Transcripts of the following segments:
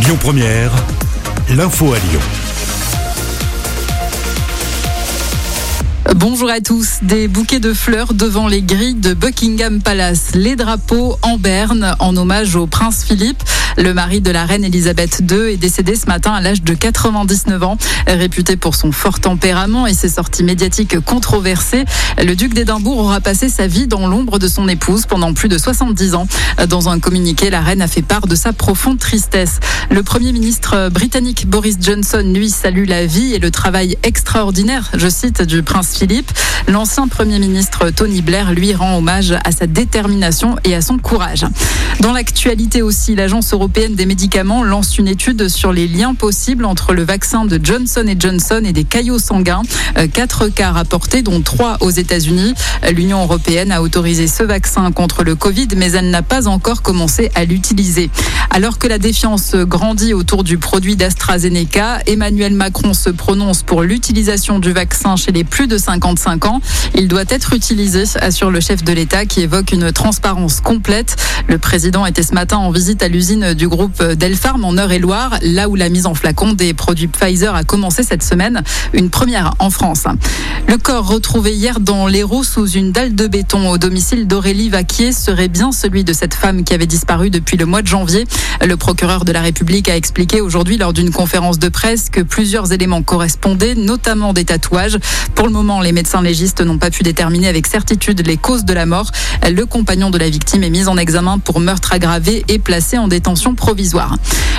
Lyon Première, l'info à Lyon. Bonjour à tous. Des bouquets de fleurs devant les grilles de Buckingham Palace. Les drapeaux en berne en hommage au prince Philippe. Le mari de la reine Elisabeth II est décédé ce matin à l'âge de 99 ans. Réputé pour son fort tempérament et ses sorties médiatiques controversées, le duc d'Édimbourg aura passé sa vie dans l'ombre de son épouse pendant plus de 70 ans. Dans un communiqué, la reine a fait part de sa profonde tristesse. Le premier ministre britannique Boris Johnson, lui, salue la vie et le travail extraordinaire, je cite, du prince Philippe. L'ancien premier ministre Tony Blair lui rend hommage à sa détermination et à son courage. Dans l'actualité aussi, l'agence européenne des médicaments lance une étude sur les liens possibles entre le vaccin de Johnson Johnson et des caillots sanguins. Euh, quatre cas rapportés, dont trois aux États-Unis. L'Union européenne a autorisé ce vaccin contre le Covid, mais elle n'a pas encore commencé à l'utiliser. Alors que la défiance grandit autour du produit d'AstraZeneca, Emmanuel Macron se prononce pour l'utilisation du vaccin chez les plus de 55 ans. Il doit être utilisé, assure le chef de l'État qui évoque une transparence complète. Le président était ce matin en visite à l'usine du groupe Delpharm en Eure-et-Loire, là où la mise en flacon des produits Pfizer a commencé cette semaine, une première en France. Le corps retrouvé hier dans l'Hérault sous une dalle de béton au domicile d'Aurélie Vaquier serait bien celui de cette femme qui avait disparu depuis le mois de janvier. Le procureur de la République a expliqué aujourd'hui lors d'une conférence de presse que plusieurs éléments correspondaient, notamment des tatouages. Pour le moment, les médecins légistes n'ont pas pu déterminer avec certitude les causes de la mort. Le compagnon de la victime est mis en examen pour meurtre aggravé et placé en détention provisoire.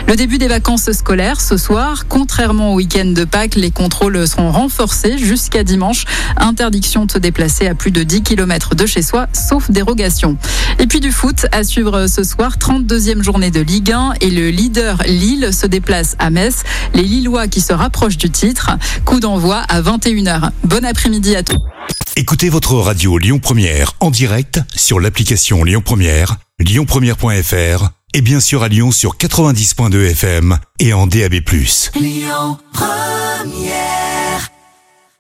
Le début des vacances scolaires ce soir, contrairement au week-end de Pâques, les contrôles seront renforcés jusqu'à dimanche. Interdiction de se déplacer à plus de 10 km de chez soi, sauf dérogation. Et puis du foot à suivre ce soir, 32e journée de Ligue 1 et le leader Lille se déplace à Metz. Les Lillois qui se rapprochent du titre. Coup d'envoi à 21h. Bon après-midi à tous. Écoutez votre radio Lyon Première en direct sur l'application Lyon Première, lyonpremière.fr et bien sûr à Lyon sur 90.2 FM et en DAB+. Lyon Première